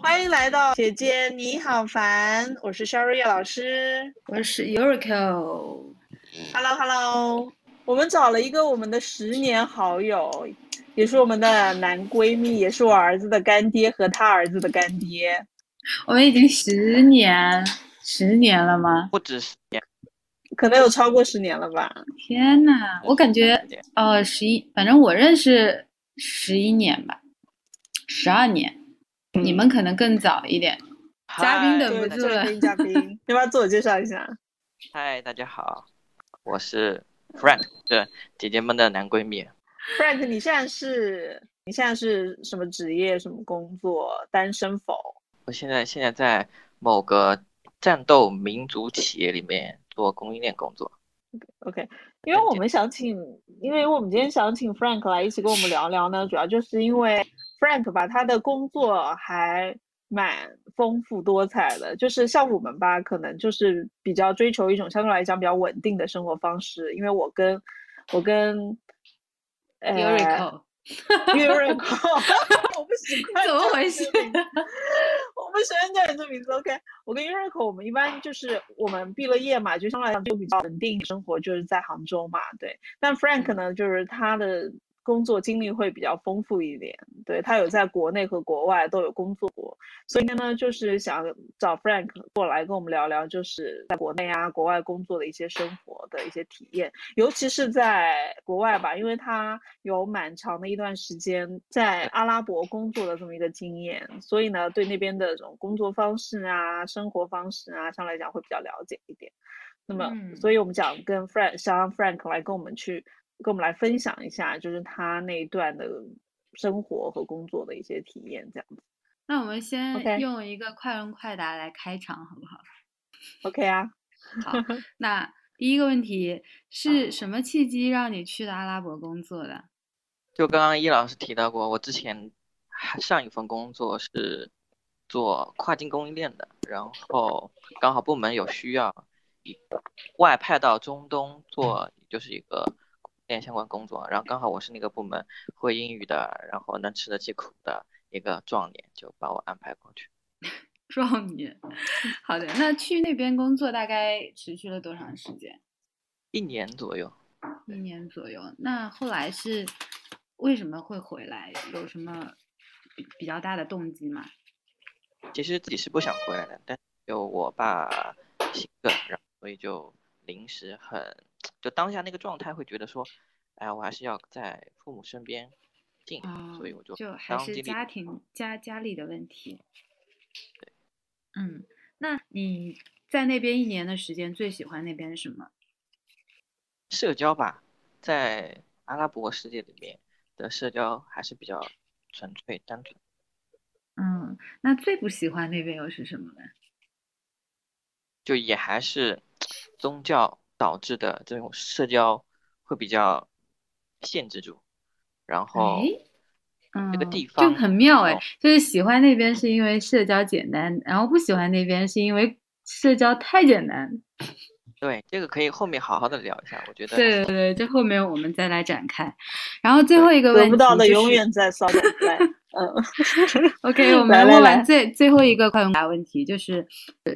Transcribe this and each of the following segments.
欢迎来到姐姐你好烦，我是肖瑞叶老师，我是 Yuriko。Hello Hello，我们找了一个我们的十年好友，也是我们的男闺蜜，也是我儿子的干爹和他儿子的干爹。我们已经十年，十年了吗？不止十年，可能有超过十年了吧。天呐，我感觉呃，十一，反正我认识十一年吧，十二年。你们可能更早一点。嘉宾等不住了，嘉宾，要不要自我介绍一下？嗨，大家好，我是 Frank，是姐姐们的男闺蜜。Frank，你现在是？你现在是什么职业？什么工作？单身否？我现在现在在某个战斗民族企业里面做供应链工作。OK，因为我们想请，因为我们今天想请 Frank 来一起跟我们聊聊呢，主要就是因为。Frank 吧，他的工作还蛮丰富多彩的，就是像我们吧，可能就是比较追求一种相对来讲比较稳定的生活方式。因为我跟我跟 Urico，Urico，我不习惯，怎么回事？我不喜欢叫你这名字。OK，我跟 Urico，我们一般就是我们毕了业嘛，就相对来讲就比较稳定生活，就是在杭州嘛，对。但 Frank 呢，就是他的。工作经历会比较丰富一点，对他有在国内和国外都有工作过，所以呢，就是想找 Frank 过来跟我们聊聊，就是在国内啊、国外工作的一些生活的一些体验，尤其是在国外吧，因为他有蛮长的一段时间在阿拉伯工作的这么一个经验，所以呢，对那边的这种工作方式啊、生活方式啊，相对来讲会比较了解一点。那么，所以我们想跟 Frank，想让 Frank 来跟我们去。跟我们来分享一下，就是他那一段的生活和工作的一些体验，这样子。那我们先用一个快问快答来开场，好不好？OK 啊。好，那第一个问题是什么契机让你去的阿拉伯工作的？就刚刚易老师提到过，我之前上一份工作是做跨境供应链的，然后刚好部门有需要，外派到中东做，就是一个。链相关工作，然后刚好我是那个部门会英语的，然后能吃得起苦的一个壮年，就把我安排过去。壮年，好的，那去那边工作大概持续了多长时间？一年左右。一年左右，那后来是为什么会回来？有什么比比较大的动机吗？其实自己是不想回来的，但有我爸性格，然后所以就临时很。就当下那个状态，会觉得说，哎，我还是要在父母身边近，所以我就就还是家庭家家里的问题。对，嗯，那你在那边一年的时间，最喜欢那边什么？社交吧，在阿拉伯世界里面的社交还是比较纯粹单纯。嗯，那最不喜欢那边又是什么呢？就也还是宗教。导致的这种社交会比较限制住，然后这个地方就很妙哎，就是喜欢那边是因为社交简单，然后不喜欢那边是因为社交太简单。对，这个可以后面好好的聊一下，我觉得。对对对，这后面我们再来展开。然后最后一个问题，得不到的永远在骚动在。嗯，OK，我们问完最最后一个快问答问题，就是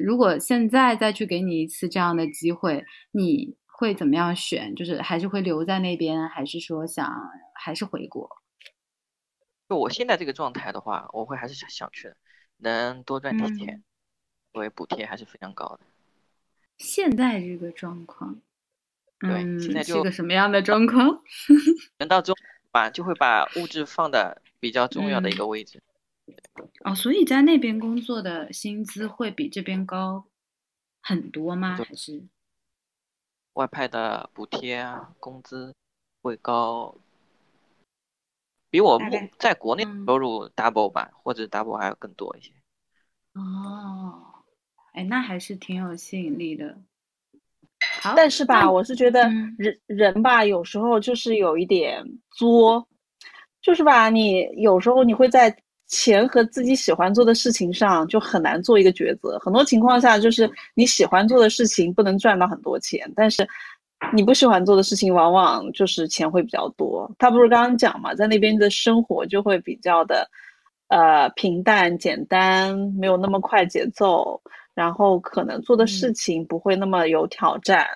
如果现在再去给你一次这样的机会，你会怎么样选？就是还是会留在那边，还是说想还是回国？就我现在这个状态的话，我会还是想想去的，能多赚点钱，因为补贴还是非常高的。现在这个状况，对，现在是个什么样的状况？人到中吧，就会把物质放的比较重要的一个位置。哦，所以在那边工作的薪资会比这边高很多吗？还是外派的补贴啊，工资会高，比我在国内收入 double 吧，或者 double 还要更多一些。哦。哎，那还是挺有吸引力的。好，但是吧，我是觉得人人吧，有时候就是有一点作，就是吧，你有时候你会在钱和自己喜欢做的事情上就很难做一个抉择。很多情况下，就是你喜欢做的事情不能赚到很多钱，但是你不喜欢做的事情，往往就是钱会比较多。他不是刚刚讲嘛，在那边的生活就会比较的，呃，平淡简单，没有那么快节奏，然后可能做的事情不会那么有挑战，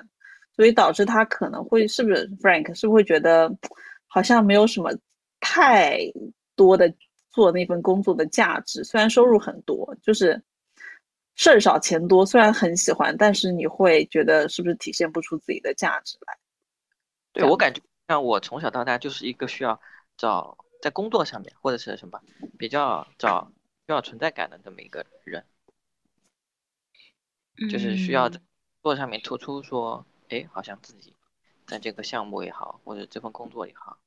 所以导致他可能会是不是 Frank 是不是会觉得好像没有什么太多的做那份工作的价值？虽然收入很多，就是。事儿少钱多，虽然很喜欢，但是你会觉得是不是体现不出自己的价值来？对我感觉，像我从小到大就是一个需要找在工作上面或者是什么比较找需要存在感的这么一个人，就是需要在上面突出说，哎，好像自己在这个项目也好，或者这份工作也好，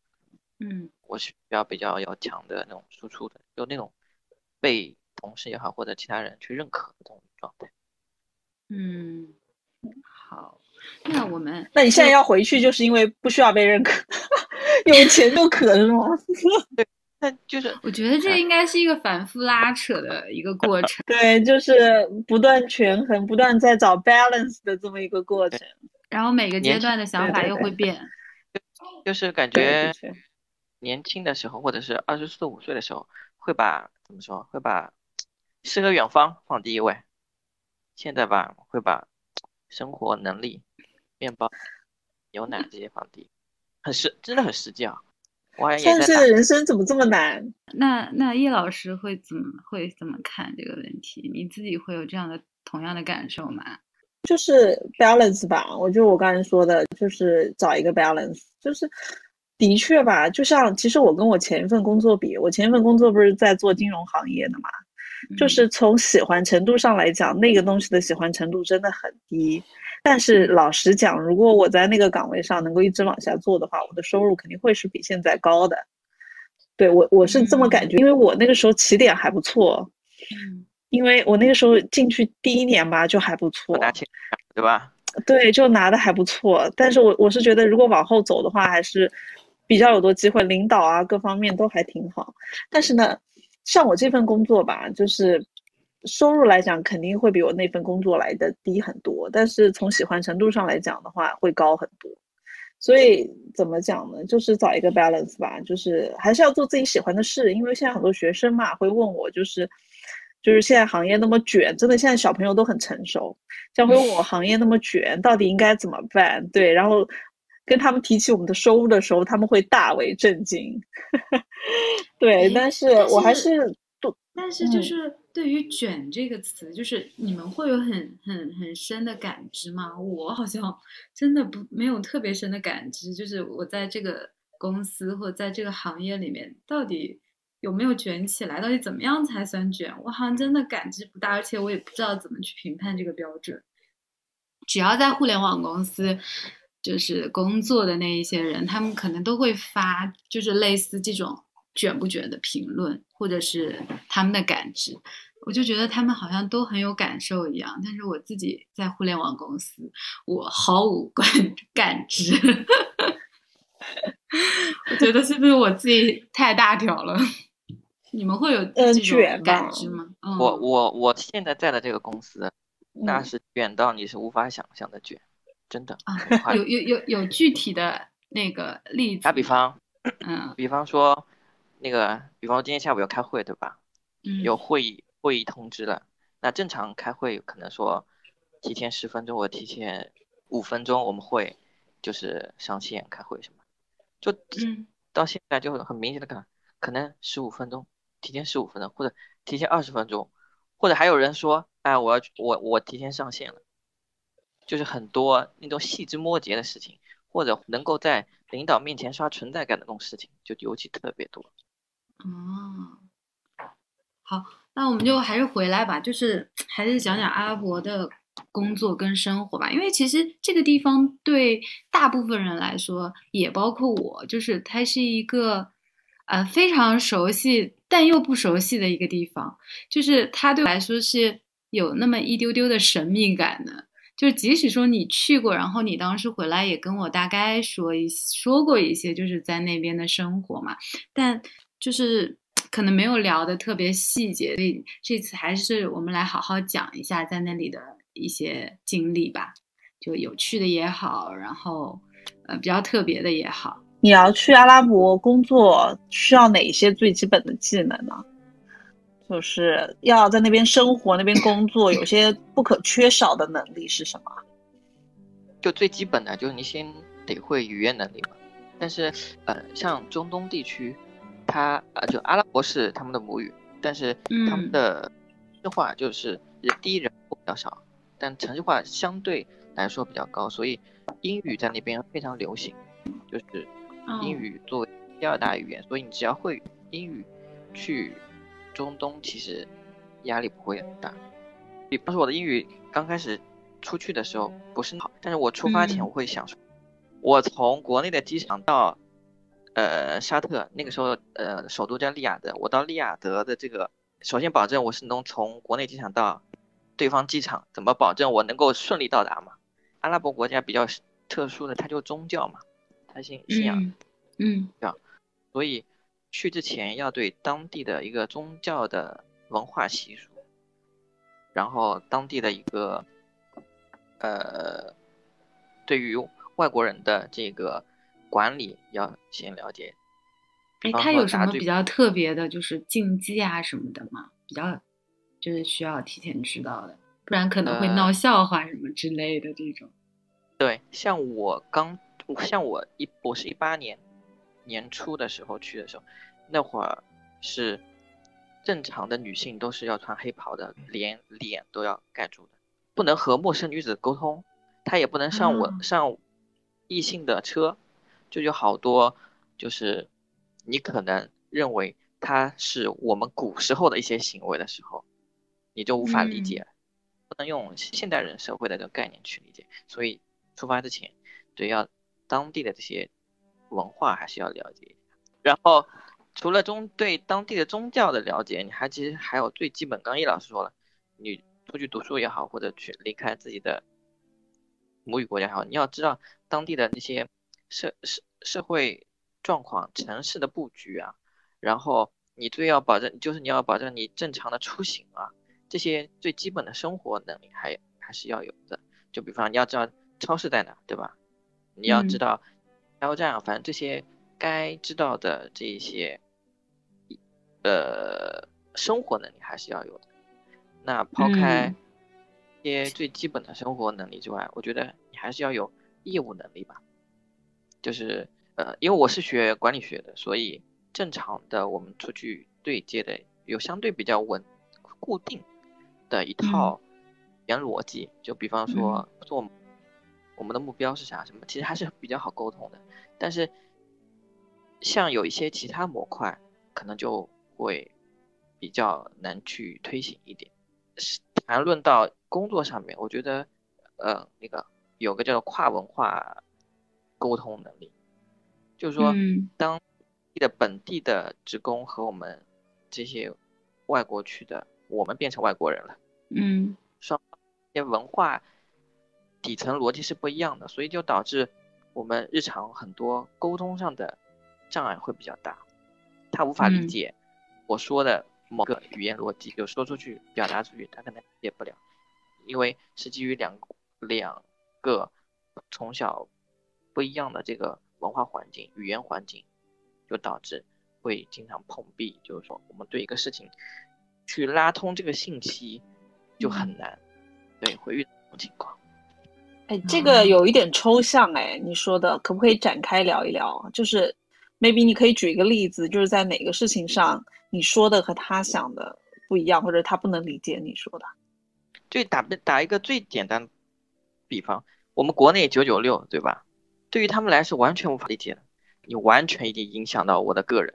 嗯，我是需要比较要强的那种输出的，就那种被。同事也好，或者其他人去认可的这种状态。嗯，好，那我们，那你现在要回去，就是因为不需要被认可，有钱就可了吗？对，那就是我觉得这应该是一个反复拉扯的一个过程。对，就是不断权衡、不断在找 balance 的这么一个过程。然后每个阶段的想法又会变。就是感觉年轻的时候，或者是二十四五岁的时候，会把怎么说？会把诗和远方放第一位，现在吧会把生活能力、面包、牛奶这些放第一，很实，真的很实际啊。三十岁的人生怎么这么难？那那叶老师会怎么会怎么看这个问题？你自己会有这样的同样的感受吗？就是 balance 吧，我就我刚才说的，就是找一个 balance，就是的确吧，就像其实我跟我前一份工作比，我前一份工作不是在做金融行业的嘛。就是从喜欢程度上来讲，那个东西的喜欢程度真的很低。但是老实讲，如果我在那个岗位上能够一直往下做的话，我的收入肯定会是比现在高的。对我，我是这么感觉，因为我那个时候起点还不错。嗯，因为我那个时候进去第一年吧，就还不错，对吧？对，就拿的还不错。但是我我是觉得，如果往后走的话，还是比较有多机会，领导啊各方面都还挺好。但是呢。像我这份工作吧，就是收入来讲肯定会比我那份工作来的低很多，但是从喜欢程度上来讲的话会高很多。所以怎么讲呢？就是找一个 balance 吧，就是还是要做自己喜欢的事。因为现在很多学生嘛会问我，就是就是现在行业那么卷，真的现在小朋友都很成熟，像会问我行业那么卷，到底应该怎么办？对，然后跟他们提起我们的收入的时候，他们会大为震惊。对，但是我还是，但是就是对于“卷”这个词，就是你们会有很很很深的感知吗？我好像 真的不没有特别深的感知，就是我在这个公司或在这个行业里面，到底有没有卷起来，到底怎么样才算卷？我好像真的感知不大，而且我也不知道怎么去评判这个标准。只要在互联网公司，就是工作的那一些人，他们可能都会发，就是类似这种。卷不卷的评论，或者是他们的感知，我就觉得他们好像都很有感受一样。但是我自己在互联网公司，我毫无感 感知。我觉得是不是我自己太大条了？你们会有这种感知吗？我我我现在在的这个公司，那是卷到你是无法想象的卷，真的。啊有有有有具体的那个例子？打比方，嗯，比方说。那个，比方说今天下午要开会，对吧？嗯。有会议会议通知了，那正常开会可能说提前十分钟或提前五分钟我们会就是上线开会什么，就到现在就很明显的看，可能十五分钟提前十五分钟或者提前二十分钟，或者还有人说，哎，我要我我提前上线了，就是很多那种细枝末节的事情，或者能够在领导面前刷存在感的那种事情，就尤其特别多。哦，好，那我们就还是回来吧，就是还是讲讲阿拉伯的工作跟生活吧，因为其实这个地方对大部分人来说，也包括我，就是它是一个呃非常熟悉但又不熟悉的一个地方，就是它对我来说是有那么一丢丢的神秘感的，就即使说你去过，然后你当时回来也跟我大概说一说过一些，就是在那边的生活嘛，但。就是可能没有聊的特别细节，所以这次还是我们来好好讲一下在那里的一些经历吧。就有趣的也好，然后呃比较特别的也好。你要去阿拉伯工作，需要哪些最基本的技能呢？就是要在那边生活、那边工作，有些不可缺少的能力是什么？就最基本的，就是你先得会语言能力嘛。但是，呃，像中东地区，它呃就阿拉伯是他们的母语，但是他们的城市化就是第一人口比较少，但城市化相对来说比较高，所以英语在那边非常流行，就是。英语作为第二大语言，所以你只要会英语，去中东其实压力不会很大。比方说我的英语刚开始出去的时候不是好，但是我出发前我会想说，我从国内的机场到呃沙特，那个时候呃首都叫利雅得，我到利雅得的这个，首先保证我是能从国内机场到对方机场，怎么保证我能够顺利到达嘛？阿拉伯国家比较特殊的，它就宗教嘛。它信信仰，嗯，对吧？所以去之前要对当地的一个宗教的文化习俗，然后当地的一个呃，对于外国人的这个管理要先了解。哎，他有什么比较特别的，就是禁忌啊什么的吗？比较就是需要提前知道的，不然可能会闹笑话什么之类的这种。对，像我刚。像我一我是一八年年初的时候去的时候，那会儿是正常的女性都是要穿黑袍的，连脸都要盖住的，不能和陌生女子沟通，她也不能上我上异性的车，就有好多就是你可能认为它是我们古时候的一些行为的时候，你就无法理解，不能用现代人社会的这个概念去理解，所以出发之前对要。当地的这些文化还是要了解一下，然后除了中对当地的宗教的了解，你还其实还有最基本。刚叶老师说了，你出去读书也好，或者去离开自己的母语国家也好，你要知道当地的那些社社社会状况、城市的布局啊，然后你最要保证就是你要保证你正常的出行啊，这些最基本的生活能力还还是要有的。就比方你要知道超市在哪，对吧？你要知道加油站，反正这些该知道的这些，呃，生活能力还是要有的。那抛开一些最基本的生活能力之外，我觉得你还是要有业务能力吧。就是呃，因为我是学管理学的，所以正常的我们出去对接的有相对比较稳固定的一套语言逻辑。就比方说做。我们的目标是啥？什么？其实还是比较好沟通的，但是像有一些其他模块，可能就会比较难去推行一点。谈论到工作上面，我觉得，呃，那个有个叫做跨文化沟通能力，就是说，当地的本地的职工和我们这些外国去的，我们变成外国人了，嗯，双些文化。底层逻辑是不一样的，所以就导致我们日常很多沟通上的障碍会比较大，他无法理解我说的某个语言逻辑，就说出去表达出去，他可能理解不了，因为是基于两两个从小不一样的这个文化环境、语言环境，就导致会经常碰壁，就是说我们对一个事情去拉通这个信息就很难，对，会遇到这种情况。哎，这个有一点抽象哎，你说的可不可以展开聊一聊？就是，maybe 你可以举一个例子，就是在哪个事情上你说的和他想的不一样，或者他不能理解你说的。就打打一个最简单比方，我们国内九九六对吧？对于他们来说完全无法理解的，你完全已经影响到我的个人。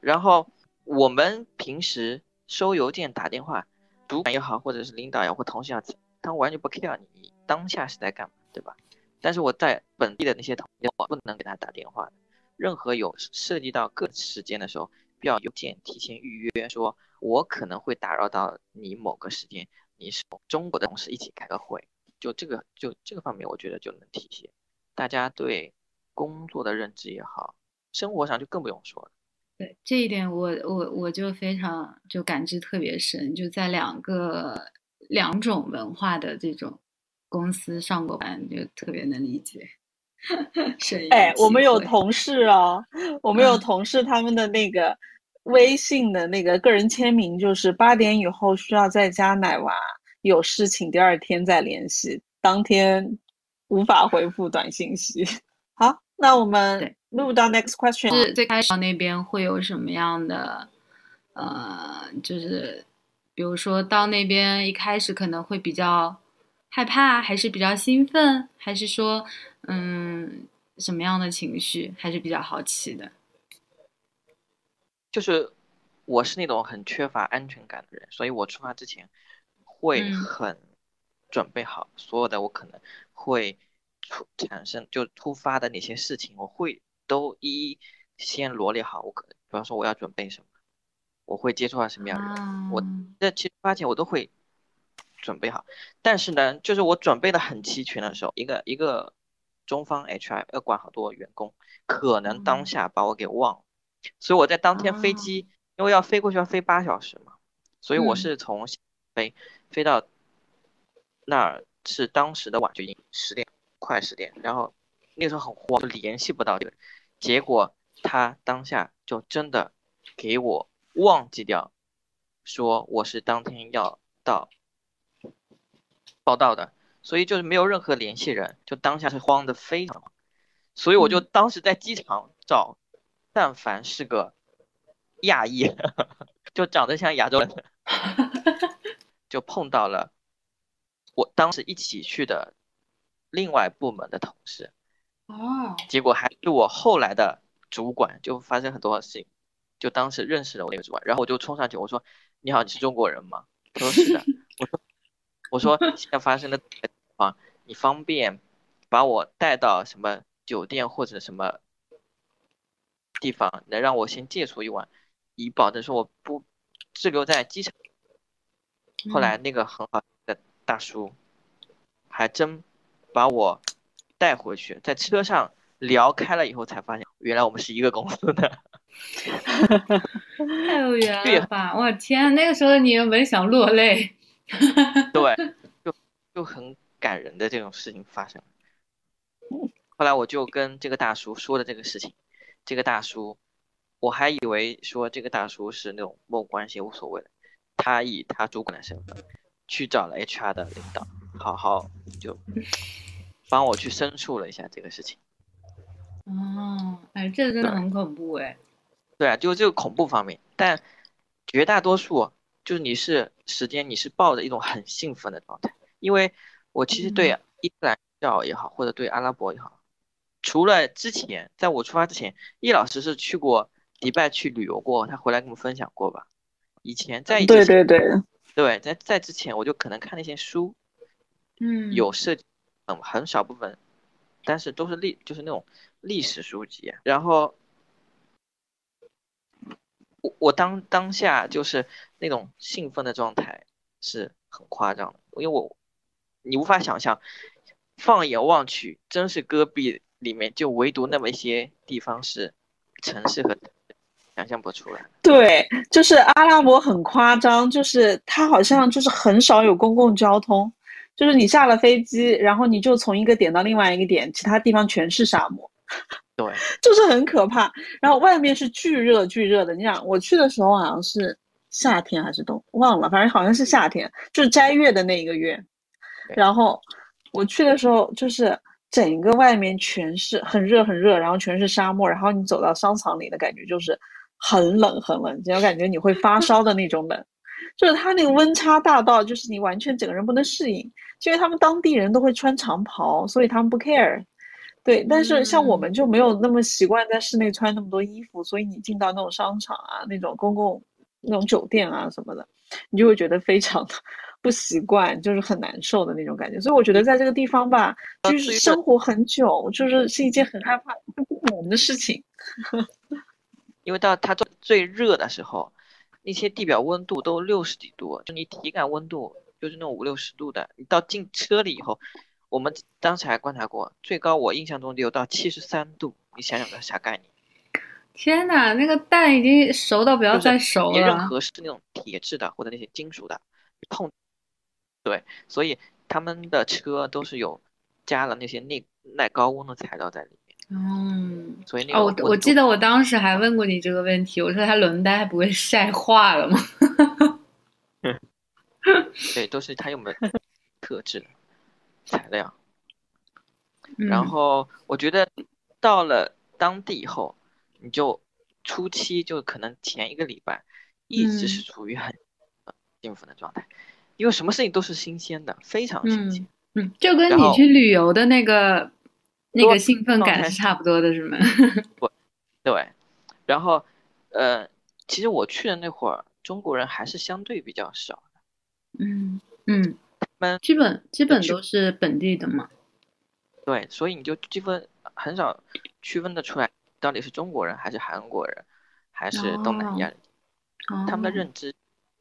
然后我们平时收邮件、打电话，主管也好，或者是领导也好，或同事也好，他完全不 care 你。当下是在干嘛，对吧？但是我在本地的那些同事，我不能给他打电话。任何有涉及到个时间的时候，必要邮件提前预约，说我可能会打扰到你某个时间，你是中国的同事一起开个会，就这个就这个方面，我觉得就能体现大家对工作的认知也好，生活上就更不用说了。对这一点，我我我就非常就感知特别深，就在两个两种文化的这种。公司上过班，就特别能理解。哎，我们有同事哦，我们有同事，他们的那个微信的那个个人签名就是八点以后需要在家奶娃，有事请第二天再联系，当天无法回复短信息。好，那我们 move 到 next question。是最开始那边会有什么样的？呃，就是比如说到那边一开始可能会比较害怕，还是比较兴奋，还是说？嗯，什么样的情绪还是比较好奇的。就是我是那种很缺乏安全感的人，所以我出发之前会很准备好所有的我可能会出产生就突发的哪些事情，我会都一一先罗列好。我可比方说我要准备什么，我会接触到什么样的人，我这其实发现我都会准备好。但是呢，就是我准备的很齐全的时候，一个一个。中方 HR 要管好多员工，可能当下把我给忘了，所以我在当天飞机，因为要飞过去要飞八小时嘛，所以我是从飞飞到那儿是当时的晚就已经十点快十点，然后那时候很慌，就联系不到这个人，结果他当下就真的给我忘记掉，说我是当天要到报道的。所以就是没有任何联系人，就当下是慌的非常，所以我就当时在机场找，但凡是个亚裔，就长得像亚洲人，就碰到了我当时一起去的另外部门的同事，哦，结果还是我后来的主管，就发生很多事情，就当时认识了我那个主管，然后我就冲上去我说：“你好，你是中国人吗？”他说：“是的。”我说。我说现在发生的啊，你方便把我带到什么酒店或者什么地方，能让我先借宿一晚，以保证说我不滞留在机场。后来那个很好的大叔还真把我带回去，在车上聊开了以后，才发现原来我们是一个公司的。太有缘 了吧！我天，那个时候你有没有想落泪？对，就就很感人的这种事情发生。后来我就跟这个大叔说了这个事情，这个大叔，我还以为说这个大叔是那种某关系无所谓的，他以他主管的身份去找了 HR 的领导，好好就帮我去申诉了一下这个事情。哦，哎，这个真的很恐怖哎。对啊，就这个恐怖方面，但绝大多数。就是你是时间，你是抱着一种很兴奋的状态，因为我其实对伊斯兰教也好，或者对阿拉伯也好，除了之前在我出发之前，易老师是去过迪拜去旅游过，他回来跟我们分享过吧？以前在对对对对，在在之前我就可能看那些书，嗯，有涉及嗯很少部分，但是都是历就是那种历史书籍，然后。我我当当下就是那种兴奋的状态是很夸张的，因为我你无法想象，放眼望去，真是戈壁里面就唯独那么一些地方是城市和想象不出来。对，就是阿拉伯很夸张，就是它好像就是很少有公共交通，就是你下了飞机，然后你就从一个点到另外一个点，其他地方全是沙漠。对，就是很可怕。然后外面是巨热巨热的。你想，我去的时候好像是夏天还是冬，忘了，反正好像是夏天，就是斋月的那一个月。然后我去的时候，就是整个外面全是很热很热，然后全是沙漠。然后你走到商场里的感觉就是很冷很冷，就感觉你会发烧的那种冷。就是它那个温差大到，就是你完全整个人不能适应。因为他们当地人都会穿长袍，所以他们不 care。对，但是像我们就没有那么习惯在室内穿那么多衣服，所以你进到那种商场啊、那种公共、那种酒店啊什么的，你就会觉得非常的不习惯，就是很难受的那种感觉。所以我觉得在这个地方吧，就是生活很久，就是是一件很害怕、不可能的事情。因为到它最最热的时候，那些地表温度都六十几度，就你体感温度就是那种五六十度的，你到进车里以后。我们当时还观察过，最高我印象中有到七十三度，你想想这啥概念？天哪，那个蛋已经熟到不要再熟了。任何是那种铁质的或者那些金属的碰，对，所以他们的车都是有加了那些耐耐高温的材料在里面。嗯，所以那个哦，我我记得我当时还问过你这个问题，我说它轮胎不会晒化了吗？对，都是它有没有特制的材料。嗯然后我觉得到了当地以后，你就初期就可能前一个礼拜一直是嗯处于很幸福的状态，因为什么事情都是新鲜的，非常新鲜。嗯，就跟你去旅游的那个那个兴奋感是差不多的，是吗？不对，然后呃，其实我去的那会儿，中国人还是相对比较少的。嗯嗯们，基本基本都是本地的嘛。对，所以你就基本很少区分得出来到底是中国人还是韩国人，还是东南亚人，他们的哦认知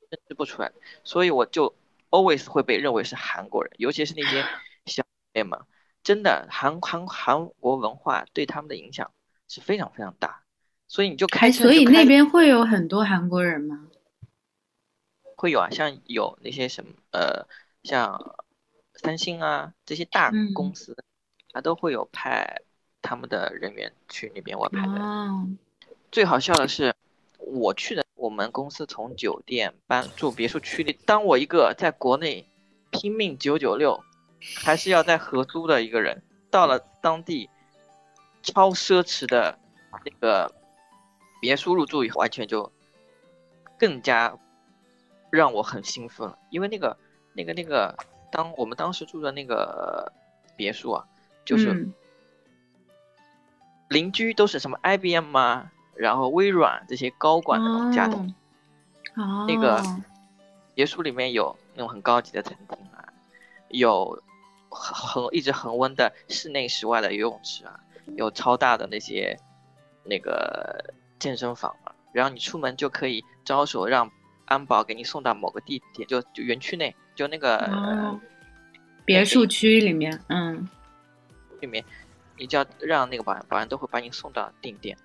认知不出来，所以我就 always 会被认为是韩国人，尤其是那些小妹们，真的韩韩韩国文化对他们的影响是非常非常大，所以你就开哎，车就开着所以那边会有很多韩国人吗？会有啊，像有那些什么呃，像三星啊这些大嗯公司，它都会有派他们的人员去那边外派的。哦，最好笑的是，我去的我们公司从酒店搬住别墅区里，当我一个在国内拼命九九六，还是要在合租的一个人，到了当地超奢侈的那个别墅入住以后，完全就更加让我很兴奋了，因为那个那个那个，当我们当时住的那个别墅啊，就是嗯。邻居都是什么 IBM 啊，然后微软这些高管的那种家庭。哦，那个别墅里面有那种很高级的餐厅啊，有恒恒一直恒温的室内室外的游泳池啊，有超大的那些那个健身房啊，然后你出门就可以招手让安保给你送到某个地点，就就园区内，就那个、哦别墅区里面，嗯。里面，你就要让那个保安，保安都会把你送到定点。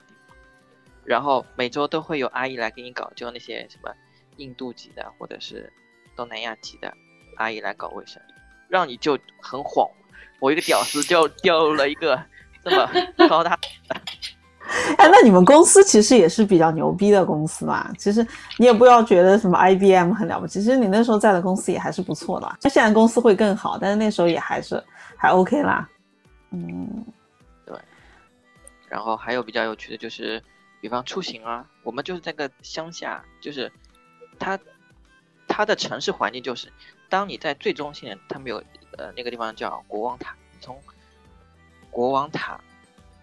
然后每周都会有阿姨来给你搞，就那些什么印度籍的或者是东南亚籍的阿姨来搞卫生，让你就很晃。我一个屌丝 就掉了一个这么 高大，哎，那你们公司其实也是比较牛逼的公司嘛。其实你也不要觉得什么 IBM 很了不起，其实你那时候在的公司也还是不错的啦。就现在公司会更好，但是那时候也还是还 OK 啦。嗯，对然后还有比较有趣的就是，比方出行啊，我们就是在个乡下，就是它它的城市环境就是，当你在最中心，他们有呃那个地方叫国王塔，你从国王塔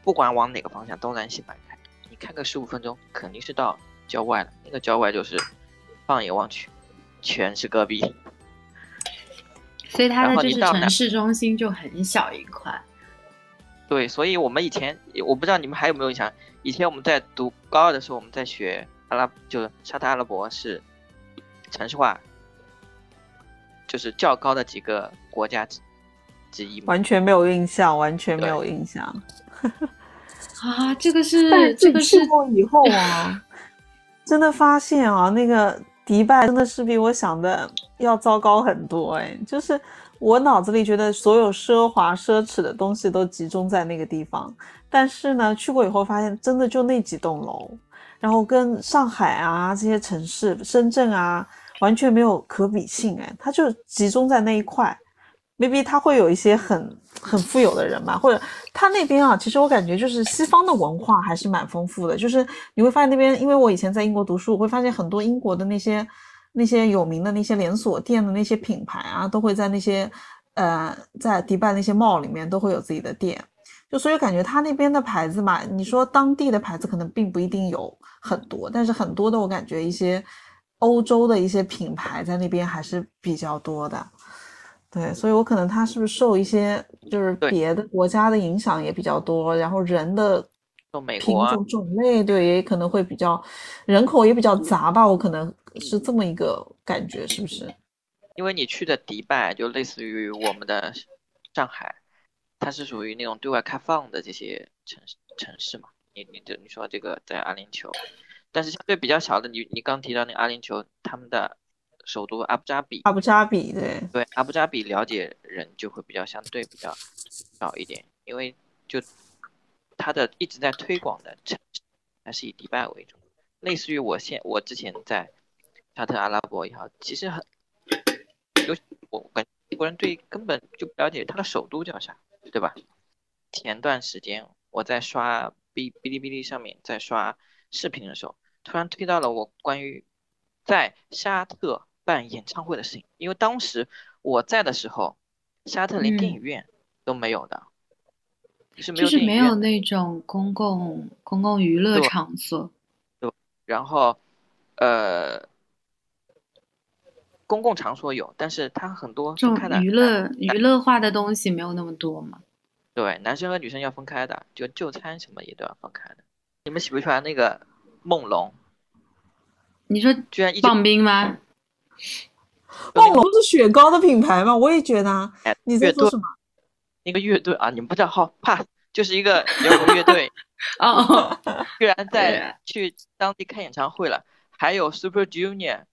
不管往哪个方向，东南西北开，你开个十五分钟，肯定是到郊外了。那个郊外就是放眼望去，全是戈壁。所以它的就是城市中心就很小一块。对，所以我们以前我不知道你们还有没有印象，以前我们在读高二的时候，我们在学阿拉，就是沙特阿拉伯是城市化，就是较高的几个国家之之一嘛。完全没有印象，完全没有印象。啊，这个是这个是去过以后啊，真的发现啊，那个迪拜真的是比我想的要糟糕很多哎。就是我脑子里觉得所有奢华奢侈的东西都集中在那个地方，但是呢，去过以后发现真的就那几栋楼，然后跟上海啊这些城市、深圳啊完全没有可比性哎，它就集中在那一块。maybe 他会有一些很很富有的人嘛，或者他那边啊，其实我感觉就是西方的文化还是蛮丰富的。就是你会发现那边，因为我以前在英国读书，我会发现很多英国的那些那些有名的那些连锁店的那些品牌啊，都会在那些呃在迪拜那些 mall 里面都会有自己的店。就所以感觉他那边的牌子嘛，你说当地的牌子可能并不一定有很多，但是很多的我感觉一些欧洲的一些品牌在那边还是比较多的。对，所以我可能他是不是受一些就是别的国家的影响也比较多，然后人的品国啊种种类，对，也可能会比较人口也比较杂吧，我可能是这么一个感觉，是不是？因为你去的迪拜就类似于我们的上海，它是属于那种对外开放的这些城市城市嘛。你你这你说这个在阿联酋，但是相对比较小的，你你刚提到那个阿联酋，他们的首都阿布扎比。阿布扎比，对对，阿布扎比了解人就会比较相对比较少一点，因为就它的一直在推广的城市还是以迪拜为主，类似于我现我之前在沙特阿拉伯也好，其实很，有我感觉美国人对根本就不了解它的首都叫啥，对吧？前段时间我在刷哔哔哩哔哩上面在刷视频的时候，突然推到了我关于在沙特办演唱会的事情，因为当时我在的时候，沙特连电影院都没有的，是没有就是没有。那种公共公共娱乐场所。对然后，呃，公共场所有，但是它很多这种娱乐娱乐化的东西没有那么多嘛。对，男生和女生要分开的，就就餐什么也都要分开的。你们喜不喜欢那个梦龙？你说居然一棒冰吗？梦龙是雪糕的品牌吗？我也觉得你在乐队说什么？那个乐队啊，你们不知道好 pass，就是一个摇滚乐队，哦，居然在去当地开演唱会了，还有 Super Junior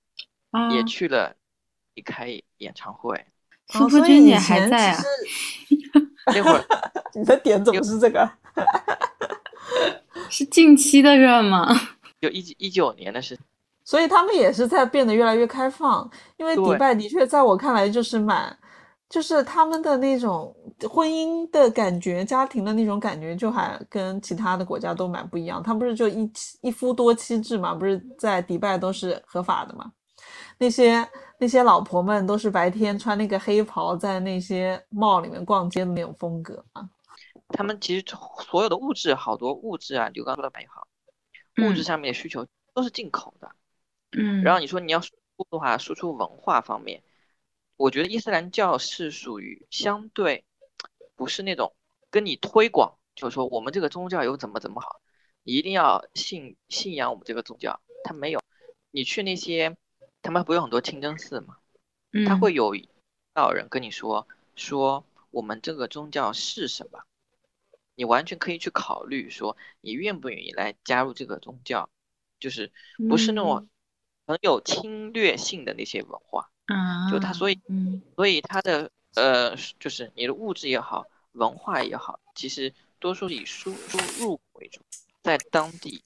啊也去了一开演唱会。哦，Super Junior 还在啊那会儿 你的点怎么是这个？是近期的热吗？就一一九年的事，所以他们也是在变得越来越开放，因为迪拜的确在我看来就是蛮，就是他们的那种婚姻的感觉、家庭的那种感觉，就还跟其他的国家都蛮不一样。他不是就一妻一夫多妻制嘛？不是在迪拜都是合法的嘛？那些那些老婆们都是白天穿那个黑袍，在那些 mall 里面逛街的那种风格啊。他们其实所有的物质，好多物质啊，就刚刚说的也好，物质嗯上面的需求都是进口的。嗯，然后你说你要输出的话，输出文化方面，我觉得伊斯兰教是属于相对不是那种跟你推广，就是说我们这个宗教有怎么怎么好，你一定要信信仰我们这个宗教。他没有，你去那些他们不有很多清真寺嘛，他嗯会有道人跟你说说我们这个宗教是什么，你完全可以去考虑说你愿不愿意来加入这个宗教，就是不是那种很有侵略性的那些文化，啊，就它所以嗯所以它的呃就是你的物质也好，文化也好，其实多数以输输入为主，在当地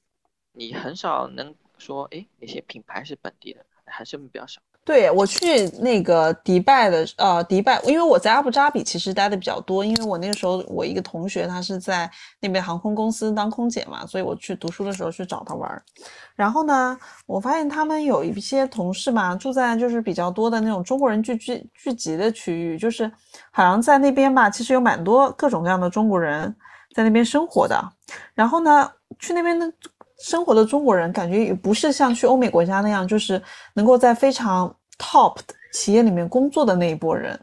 你很少能说哎哪些品牌是本地的，还是比较少。对我去那个迪拜的，呃，迪拜，因为我在阿布扎比其实待的比较多，因为我那个时候我一个同学他是在那边航空公司当空姐嘛，所以我去读书的时候去找他玩儿。然后呢，我发现他们有一些同事嘛，住在就是比较多的那种中国人聚聚聚集的区域，就是好像在那边吧，其实有蛮多各种各样的中国人在那边生活的。然后呢，去那边的生活的中国人，感觉也不是像去欧美国家那样，就是能够在非常 top 的企业里面工作的那一波人，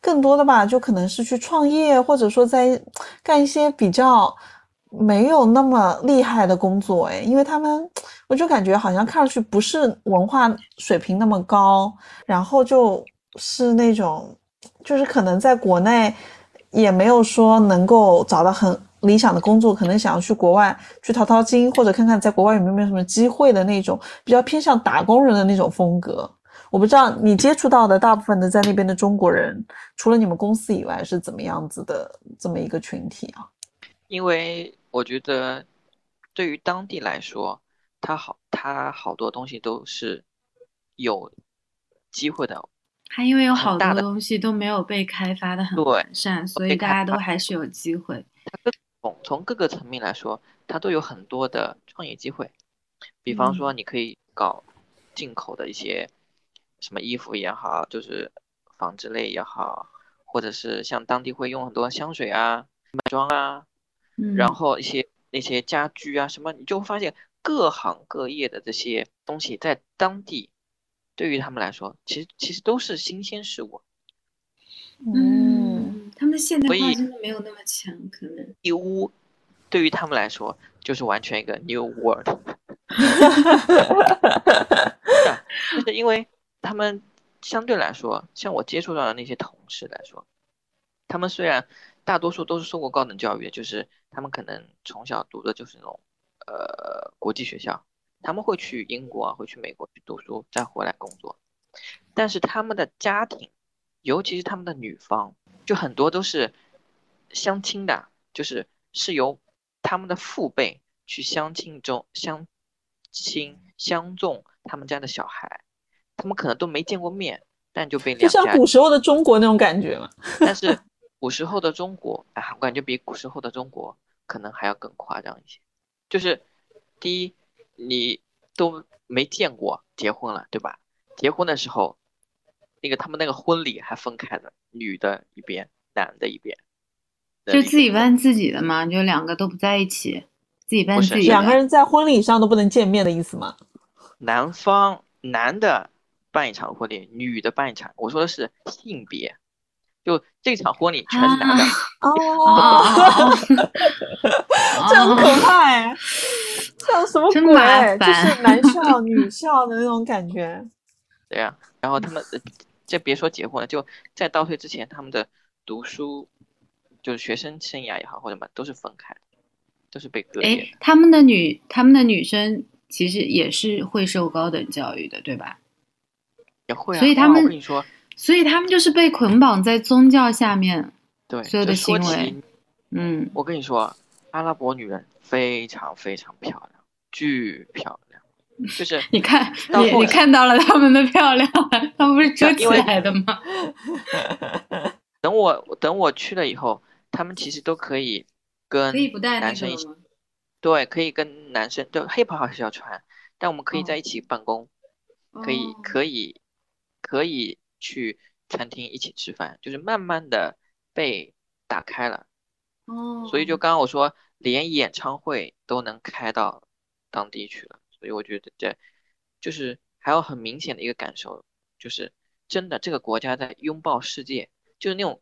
更多的吧，就可能是去创业，或者说在干一些比较没有那么厉害的工作。哎，因为他们，我就感觉好像看上去不是文化水平那么高，然后就是那种，就是可能在国内也没有说能够找到很理想的工作，可能想要去国外去淘淘金，或者看看在国外有没有什么机会的那种比较偏向打工人的那种风格。我不知道你接触到的大部分的在那边的中国人，除了你们公司以外是怎么样子的这么一个群体啊？因为我觉得对于当地来说，它好，它好多东西都是有机会的。他因为有好大的多东西都没有被开发的很完善，所以大家都还是有机会。从从各个层面来说，它都有很多的创业机会。比方说，你可以搞进口的一些什么衣服也好，就是纺织类也好，或者是像当地会用很多香水啊、美妆啊，嗯，然后一些那些家居啊什么，你就会发现各行各业的这些东西在当地，对于他们来说，其实其实都是新鲜事物。嗯，他们现代化真的没有那么强，可能。义乌对于他们来说就是完全一个 new world，就是因为他们相对来说，像我接触到的那些同事来说，他们虽然大多数都是受过高等教育的，就是他们可能从小读的就是那种呃国际学校，他们会去英国啊，会去美国去读书，再回来工作，但是他们的家庭，尤其是他们的女方，就很多都是相亲的，就是是由他们的父辈去相亲中相亲相中他们家的小孩，他们可能都没见过面，但就被就像古时候的中国那种感觉嘛。但是古时候的中国，哎，我感觉比古时候的中国可能还要更夸张一些。就是第一，你都没见过结婚了，对吧？结婚的时候，那个他们那个婚礼还分开的，女的一边，男的一边，就自己办自己的嘛，就两个都不在一起，自己办自己的。两个人在婚礼上都不能见面的意思吗？男方男的办一场婚礼，女的办一场。我说的是性别，就这场婚礼全是男的。哦，这很可 怕哎，像什么鬼？就是男校 女校的那种感觉。对呀，然后他们这别说结婚了，就在倒退之前，他们的读书就是学生生涯也好或者什么，都是分开的，都是被割裂。哎，他们的女他们的女生其实也是会受高等教育的，对吧？也会啊。所以他们我跟你说，所以他们就是被捆绑在宗教下面，对所有的行为。嗯，我跟你说，阿拉伯女人非常非常漂亮，巨漂亮。就是 你看，你你看到了他们的漂亮，他们不是遮起来的吗？等我等我去了以后，他们其实都可以跟男生一起，对，可以跟男生，就 hiphop 还是要穿，但我们可以在一起办公，可以可以可以去餐厅一起吃饭，就是慢慢的被打开了。哦，所以就刚刚我说，连演唱会都能开到当地去了。所以我觉得这就是还有很明显的一个感受，就是真的这个国家在拥抱世界，就是那种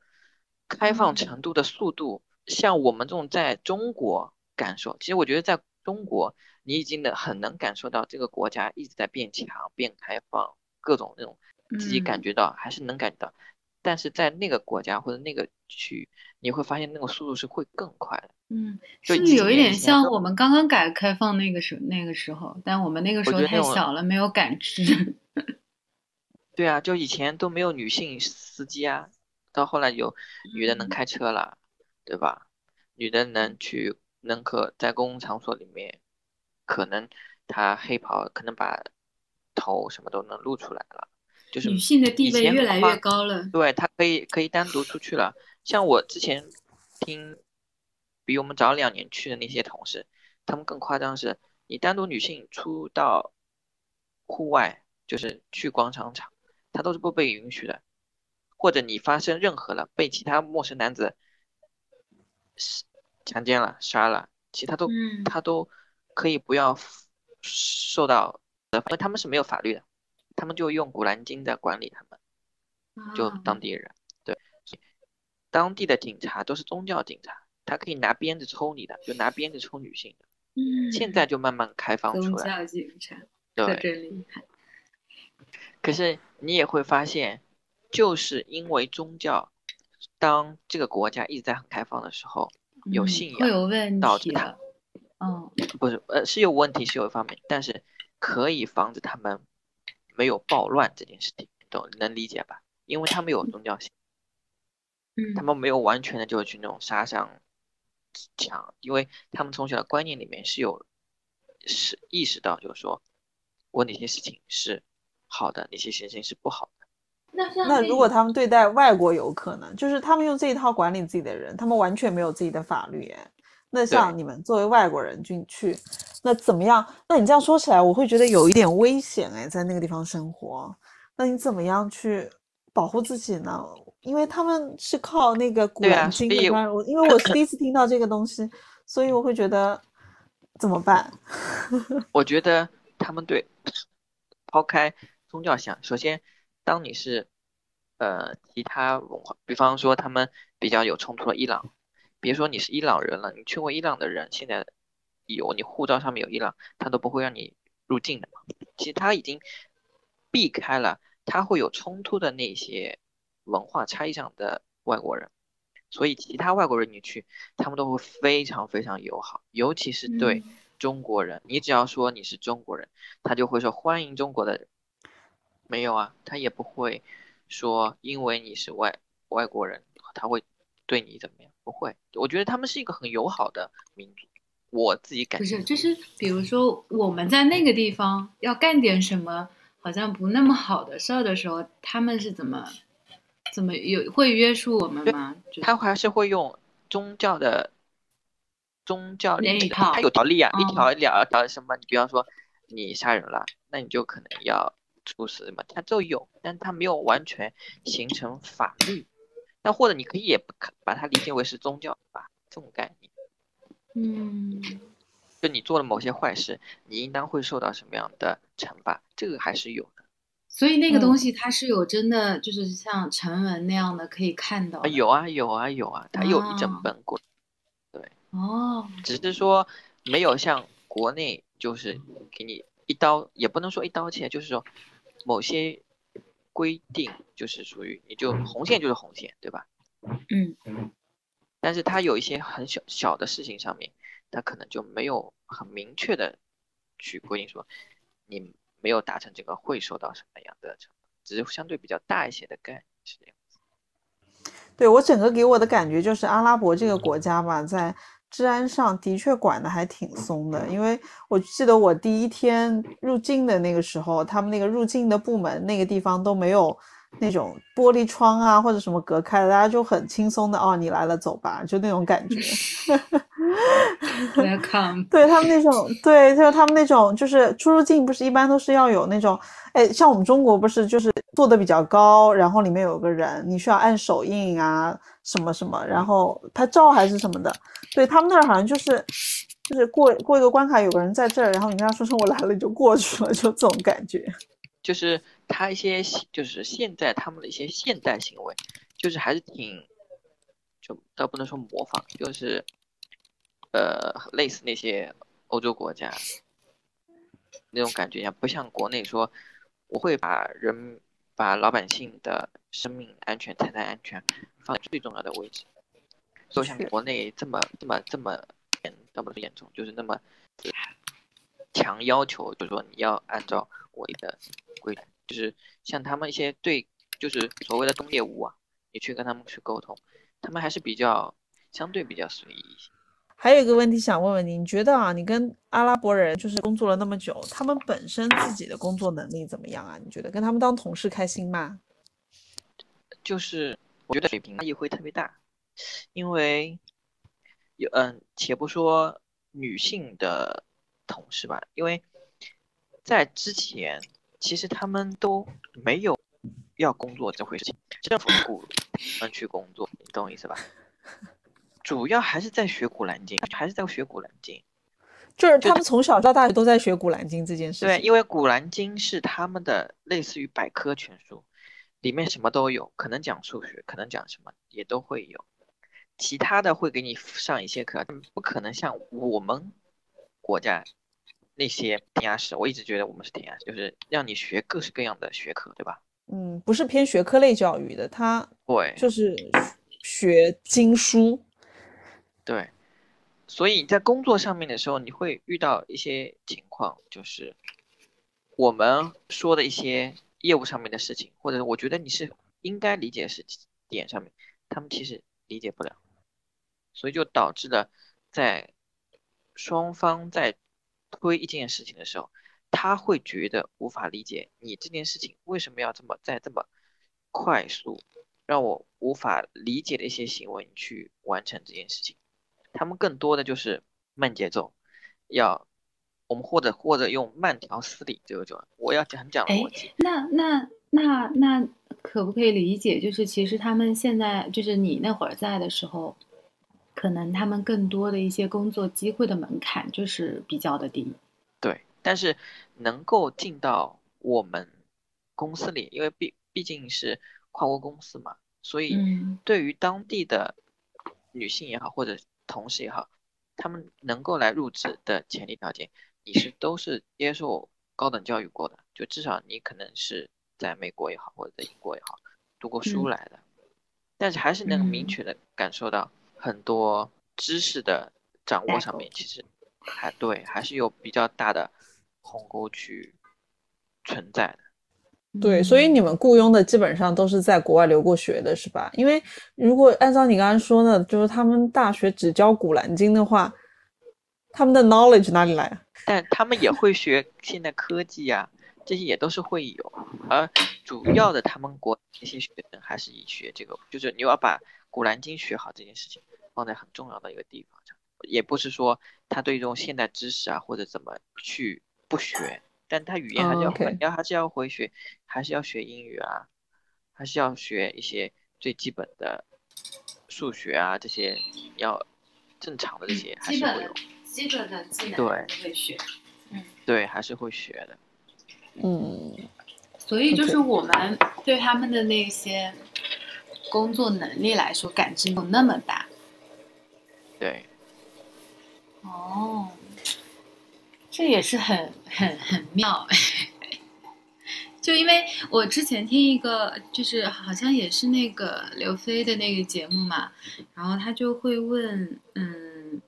开放程度的速度，像我们这种在中国感受，其实我觉得在中国你已经能很能感受到这个国家一直在变强、变开放，各种那种自己感觉到还是能感觉到。但是在那个国家或者那个区，你会发现那个速度是会更快的。嗯，是不是有一点像我们刚刚改革开放那个时那个时候？但我们那个时候太小了，没有感知。对啊，就以前都没有女性司机啊，到后来有女的能开车了，对吧？女的能去，能可在公共场所里面，可能她黑袍可能把头什么都能露出来了。就是女性的地位越来越高了，对她可以可以单独出去了。像我之前听比我们早两年去的那些同事，他们更夸张是，你单独女性出到户外，就是去广场场，她都是不被允许的。或者你发生任何了，被其他陌生男子强奸了、杀了，其他都他都可以不要受到，因为他们是没有法律的。他们就用《古兰经》在管理他们，就当地人，对，当地的警察都是宗教警察，他可以拿鞭子抽你的，就拿鞭子抽女性的。嗯，现在就慢慢开放出来。宗教警察，对，真厉害。可是你也会发现，就是因为宗教，当这个国家一直在很开放的时候，有信仰会有问题的。嗯，不是，呃，是有问题，是有一方面，但是可以防止他们。没有暴乱这件事情，懂能理解吧？因为他们有宗教性，嗯，他们没有完全的就去那种杀伤抢，因为他们从小的观念里面是有是意识到，就是说我哪些事情是好的，哪些事情是不好的。那那如果他们对待外国游客呢？就是他们用这一套管理自己的人，他们完全没有自己的法律，哎。那像你们作为外国人进去，那怎么样？那你这样说起来，我会觉得有一点危险哎，在那个地方生活，那你怎么样去保护自己呢？因为他们是靠那个古兰经我 因为我是第一次听到这个东西，所以我会觉得怎么办？我觉得他们对抛开宗教想，首先当你是呃其他文化，比方说他们比较有冲突的伊朗。别说你是伊朗人了，你去过伊朗的人，现在有你护照上面有伊朗，他都不会让你入境的。其实他已经避开了他会有冲突的那些文化差异上的外国人，所以其他外国人你去，他们都会非常非常友好，尤其是对中国人，你只要说你是中国人，他就会说欢迎中国的人。没有啊，他也不会说因为你是外外国人，他会对你怎么样？不会，我觉得他们是一个很友好的民族。我自己感觉不是，就是比如说我们在那个地方要干点什么好像不那么好的事儿的时候，他们是怎么怎么有会约束我们吗？他还是会用宗教的宗教里，他有条例啊，一条两条什么？你比方说你杀人了，那你就可能要处死嘛，他就有，但他没有完全形成法律。那或者你可以也不把它理解为是宗教吧，这种概念。嗯，就你做了某些坏事，你应当会受到什么样的惩罚？这个还是有的。所以那个东西它是有真的，就是像成文那样的可以看到。有啊有啊有啊，它有一整本过。对。哦。只是说没有像国内，就是给你一刀，也不能说一刀切，就是说某些规定就是属于你就红线就是红线，对吧？嗯。但是它有一些很小小的事情上面，它可能就没有很明确的去规定说，你没有达成这个会受到什么样的惩罚，只是相对比较大一些的概念是这样子。对我整个给我的感觉就是阿拉伯这个国家吧，在治安上的确管的还挺松的，因为我记得我第一天入境的那个时候，他们那个入境的部门那个地方都没有。那种玻璃窗啊，或者什么隔开的，大家就很轻松的哦，你来了，走吧，就那种感觉。Welcome。对他们那种，对，就是他们那种，就是出入境不是一般都是要有那种，哎，像我们中国不是就是坐的比较高，然后里面有个人，你需要按手印啊，什么什么，然后拍照还是什么的。对他们那儿好像就是，就是过过一个关卡，有个人在这儿，然后你跟他说声我来了，你就过去了，就这种感觉。就是他一些就是现在他们的一些现代行为，就是还是挺，就倒不能说模仿，就是呃类似那些欧洲国家那种感觉一样，不像国内说我会把人把老百姓的生命安全、财产安全放在最重要的位置，所以像国内这么这么这么严，倒不是严重，就是那么强要求，就是说你要按照我的。规就是像他们一些对，就是所谓的东业务啊，你去跟他们去沟通，他们还是比较相对比较随意一些。还有一个问题想问问你，你觉得啊，你跟阿拉伯人就是工作了那么久，他们本身自己的工作能力怎么样啊？你觉得跟他们当同事开心吗？就是我觉得水平差异会特别大，因为有嗯，且不说女性的同事吧，因为在之前。其实他们都没有要工作这回事，情，政府雇他们去工作，你懂我意思吧？主要还是在学古兰经，还是在学古兰经，就是他们从小到大都在学古兰经这件事情。对，因为古兰经是他们的类似于百科全书，里面什么都有，可能讲数学，可能讲什么也都会有。其他的会给你上一些课，不可能像我们国家。那些填鸭式，我一直觉得我们是填鸭式，就是让你学各式各样的学科，对吧？嗯，不是偏学科类教育的，它对，就是学经书。对，所以在工作上面的时候，你会遇到一些情况，就是我们说的一些业务上面的事情，或者我觉得你是应该理解的事情点上面，他们其实理解不了，所以就导致了在双方在。推一件事情的时候，他会觉得无法理解你这件事情为什么要这么在这么快速，让我无法理解的一些行为去完成这件事情。他们更多的就是慢节奏，要我们或者或者用慢条斯理这种，我要讲讲逻辑。那那那那可不可以理解，就是其实他们现在就是你那会儿在的时候。可能他们更多的一些工作机会的门槛就是比较的低，对。但是能够进到我们公司里，因为毕毕竟是跨国公司嘛，所以对于当地的女性也好，或者同事也好，他们能够来入职的前提条件，你是都是接受高等教育过的，就至少你可能是在美国也好，或者在英国也好读过书来的，但是还是能明确的感受到。很多知识的掌握上面，其实还对，还是有比较大的鸿沟去存在的。对，所以你们雇佣的基本上都是在国外留过学的，是吧？因为如果按照你刚刚说的，就是他们大学只教古兰经的话，他们的 knowledge 哪里来啊？但他们也会学现代科技呀，这些也都是会有。而主要的，他们国这些学生还是以学这个，就是你要把古兰经学好这件事情放在很重要的一个地方上。也不是说他对这种现代知识啊或者怎么去不学，但他语言还是要会，要还是要会学，还是要学英语啊，还是要学一些最基本的数学啊这些要正常的这些还是会有基本的技能对会学，嗯，对，还是会学的，嗯，所以就是我们对他们的那些工作能力来说感知没有那么大，对。哦，这也是很很很妙，就因为我之前听一个，就是好像也是那个刘飞的那个节目嘛，然后他就会问，嗯，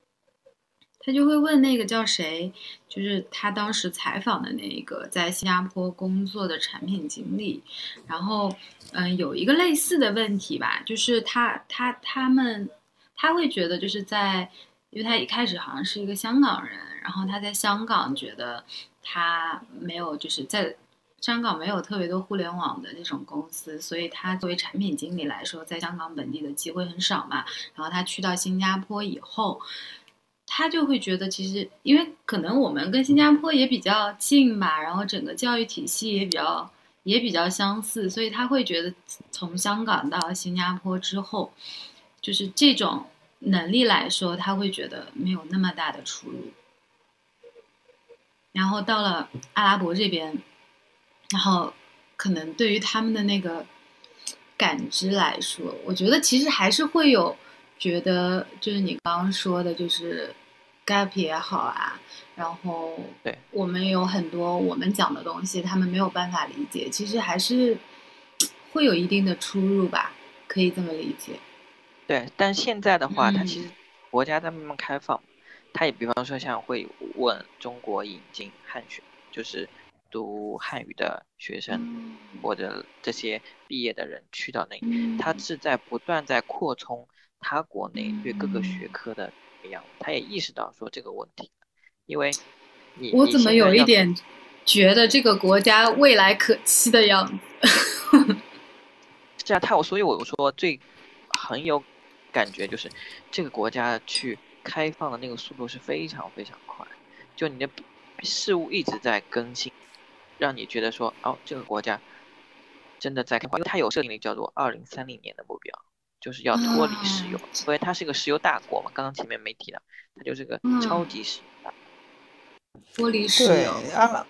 他就会问那个叫谁，就是他当时采访的那个在新加坡工作的产品经理，然后嗯，有一个类似的问题吧，就是他他他们他会觉得就是在。因为他一开始好像是一个香港人，然后他在香港觉得他没有就是在香港没有特别多互联网的那种公司，所以他作为产品经理来说，在香港本地的机会很少嘛。然后他去到新加坡以后，他就会觉得其实因为可能我们跟新加坡也比较近吧，然后整个教育体系也比较也比较相似，所以他会觉得从香港到新加坡之后，就是这种。能力来说，他会觉得没有那么大的出入。然后到了阿拉伯这边，然后可能对于他们的那个感知来说，我觉得其实还是会有觉得，就是你刚刚说的，就是 gap 也好啊，然后对我们有很多我们讲的东西，他们没有办法理解，其实还是会有一定的出入吧，可以这么理解。对，但现在的话，它其实国家在慢慢开放，它也比方说像会问中国引进汉学，就是读汉语的学生或者这些毕业的人去到那里，他是在不断在扩充他国内对各个学科的培养，他也意识到说这个问题，因为你我怎么有一点觉得这个国家未来可期的样子？这样，他我所以我说最很有。感觉就是这个国家去开放的那个速度是非常非常快，就你的事物一直在更新，让你觉得说哦，这个国家真的在开放，因为它有设定的叫做二零三零年的目标，就是要脱离石油，因为它是个石油大国嘛。刚刚前面没提到，它就是个超级石油大国，脱离石油啊，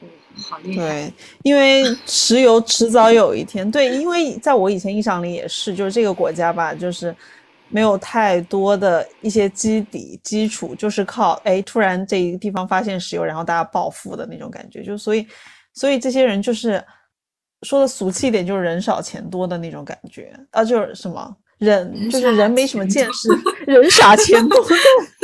好厉害！对，因为石油迟早有一天，对，因为在我以前印象里也是，就是这个国家吧，就是。没有太多的一些基底基础，就是靠哎，突然这一个地方发现石油，然后大家暴富的那种感觉，就所以，所以这些人就是说的俗气一点，就是人少钱多的那种感觉啊，就是什么人就是人没什么见识，人傻钱多，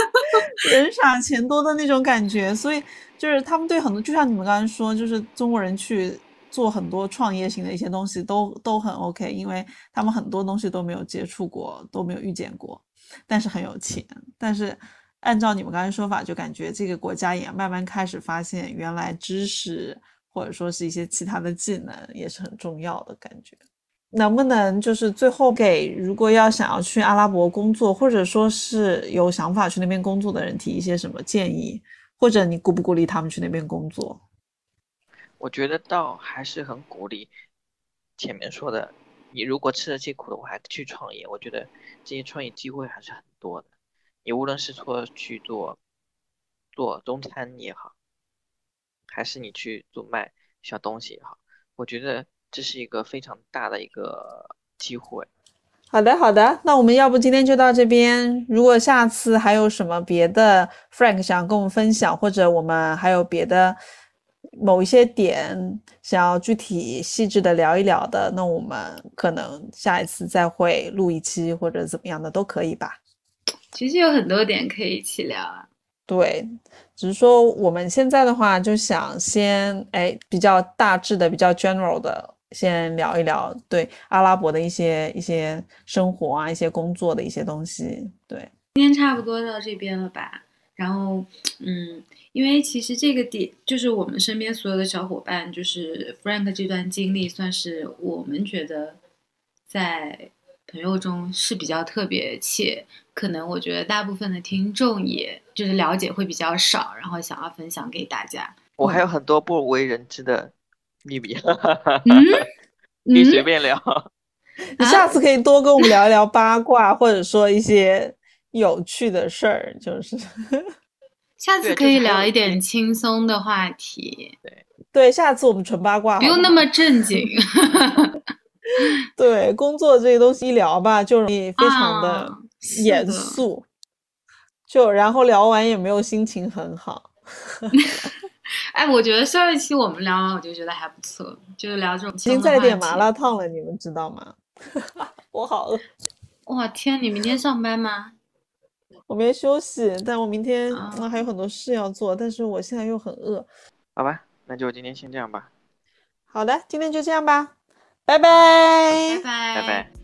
人傻钱多的那种感觉，所以就是他们对很多，就像你们刚才说，就是中国人去。做很多创业型的一些东西都都很 OK，因为他们很多东西都没有接触过，都没有遇见过，但是很有钱。但是按照你们刚才说法，就感觉这个国家也慢慢开始发现，原来知识或者说是一些其他的技能也是很重要的感觉。能不能就是最后给如果要想要去阿拉伯工作，或者说是有想法去那边工作的人提一些什么建议，或者你鼓不鼓励他们去那边工作？我觉得倒还是很鼓励前面说的，你如果吃得起苦的话，还去创业。我觉得这些创业机会还是很多的。你无论是说去做做中餐也好，还是你去做卖小东西也好，我觉得这是一个非常大的一个机会。好的，好的，那我们要不今天就到这边。如果下次还有什么别的，Frank 想跟我们分享，或者我们还有别的。某一些点想要具体细致的聊一聊的，那我们可能下一次再会录一期或者怎么样的都可以吧。其实有很多点可以一起聊啊。对，只是说我们现在的话就想先哎比较大致的、比较 general 的先聊一聊对阿拉伯的一些一些生活啊，一些工作的一些东西。对，今天差不多到这边了吧？然后，嗯，因为其实这个点就是我们身边所有的小伙伴，就是 Frank 这段经历，算是我们觉得在朋友中是比较特别，且可能我觉得大部分的听众也就是了解会比较少，然后想要分享给大家。我还有很多不为人知的秘密，嗯，可以随便聊。你下次可以多跟我们聊一聊八卦，或者说一些。有趣的事儿就是，下次可以聊一点轻松的话题。对对，下次我们纯八卦，不用那么正经。对，工作这个东西一聊吧，就容易非常的严肃，就然后聊完也没有心情很好。哎，我觉得上一期我们聊完，我就觉得还不错，就是聊这种。已经在点麻辣烫了，你们知道吗？我好饿。哇天，你明天上班吗？我没休息，但我明天那还有很多事要做，但是我现在又很饿。好吧，那就今天先这样吧。好的，今天就这样吧，拜拜，拜拜。